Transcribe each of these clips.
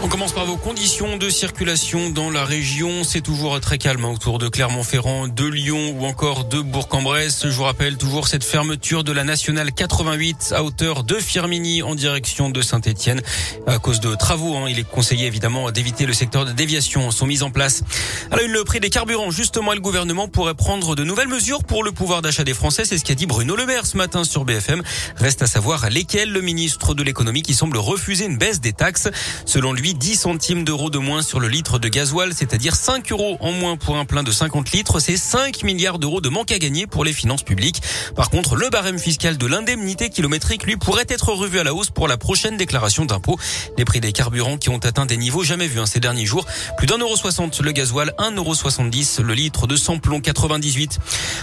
On commence par vos conditions de circulation dans la région. C'est toujours très calme hein, autour de Clermont-Ferrand, de Lyon ou encore de Bourg-en-Bresse. Je vous rappelle toujours cette fermeture de la nationale 88 à hauteur de Firminy en direction de Saint-Etienne. À cause de travaux, hein, il est conseillé évidemment d'éviter le secteur de déviation sont mis en place. Alors le prix des carburants, justement, le gouvernement pourrait prendre de nouvelles mesures pour le pouvoir d'achat des Français. C'est ce qu'a dit Bruno Le Maire ce matin sur BFM. Reste à savoir lesquels le ministre de l'économie qui semble refuser une baisse des taxes. Selon lui, 10 centimes d'euros de moins sur le litre de gasoil, c'est-à-dire 5 euros en moins pour un plein de 50 litres. C'est 5 milliards d'euros de manque à gagner pour les finances publiques. Par contre, le barème fiscal de l'indemnité kilométrique, lui, pourrait être revu à la hausse pour la prochaine déclaration d'impôt. Les prix des carburants qui ont atteint des niveaux jamais vus hein, ces derniers jours. Plus d'un euro soixante le gasoil, 1,70 euro le litre de samplon 98.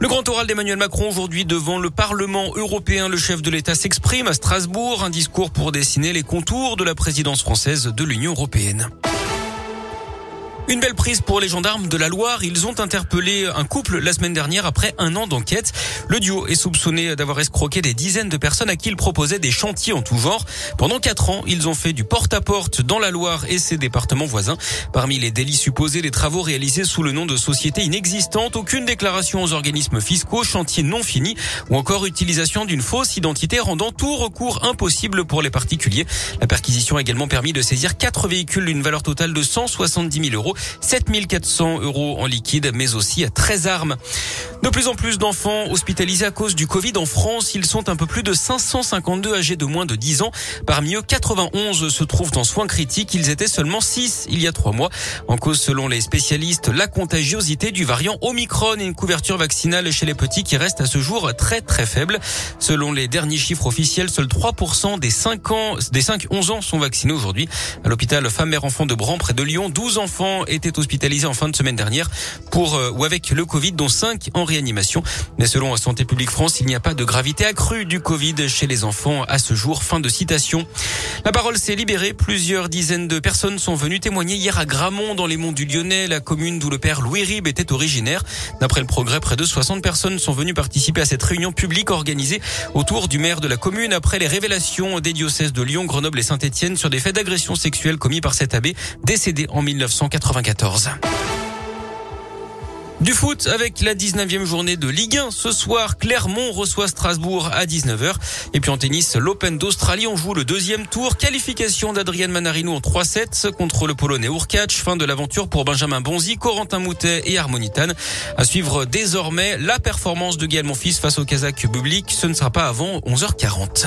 Le grand oral d'Emmanuel Macron aujourd'hui devant le Parlement européen. Le chef de l'État s'exprime à Strasbourg. Un discours pour dessiner les contours de la présidence française de l'Union européenne. Une belle prise pour les gendarmes de la Loire. Ils ont interpellé un couple la semaine dernière après un an d'enquête. Le duo est soupçonné d'avoir escroqué des dizaines de personnes à qui ils proposaient des chantiers en tout genre. Pendant quatre ans, ils ont fait du porte-à-porte dans la Loire et ses départements voisins. Parmi les délits supposés, les travaux réalisés sous le nom de sociétés inexistantes, aucune déclaration aux organismes fiscaux, chantier non fini ou encore utilisation d'une fausse identité rendant tout recours impossible pour les particuliers. La perquisition a également permis de saisir quatre véhicules d'une valeur totale de 170 000 euros. 7400 euros en liquide, mais aussi à 13 armes. De plus en plus d'enfants hospitalisés à cause du Covid en France. Ils sont un peu plus de 552 âgés de moins de 10 ans. Parmi eux, 91 se trouvent en soins critiques. Ils étaient seulement 6 il y a 3 mois. En cause, selon les spécialistes, la contagiosité du variant Omicron et une couverture vaccinale chez les petits qui reste à ce jour très très faible. Selon les derniers chiffres officiels, seuls 3% des 5 ans, des 5-11 ans sont vaccinés aujourd'hui. À l'hôpital femme mère enfant de Bran près de Lyon, 12 enfants étaient hospitalisés en fin de semaine dernière pour euh, ou avec le Covid, dont 5 en réanimation. Mais selon Santé publique France, il n'y a pas de gravité accrue du Covid chez les enfants à ce jour. Fin de citation. La parole s'est libérée. Plusieurs dizaines de personnes sont venues témoigner hier à Gramont, dans les monts du Lyonnais, la commune d'où le père Louis Rib était originaire. D'après le progrès, près de 60 personnes sont venues participer à cette réunion publique organisée autour du maire de la commune après les révélations des diocèses de Lyon, Grenoble et Saint-Etienne sur des faits d'agression sexuelle commis par cet abbé décédé en 1994. Du foot avec la 19e journée de Ligue 1. Ce soir, Clermont reçoit Strasbourg à 19h. Et puis en tennis, l'Open d'Australie, on joue le deuxième tour. Qualification d'Adrian Manarino en 3-7 contre le Polonais Urkacz. Fin de l'aventure pour Benjamin Bonzi, Corentin Moutet et Harmonitan. À suivre désormais la performance de Gaël Monfils face au Kazakh Bublik. Ce ne sera pas avant 11h40.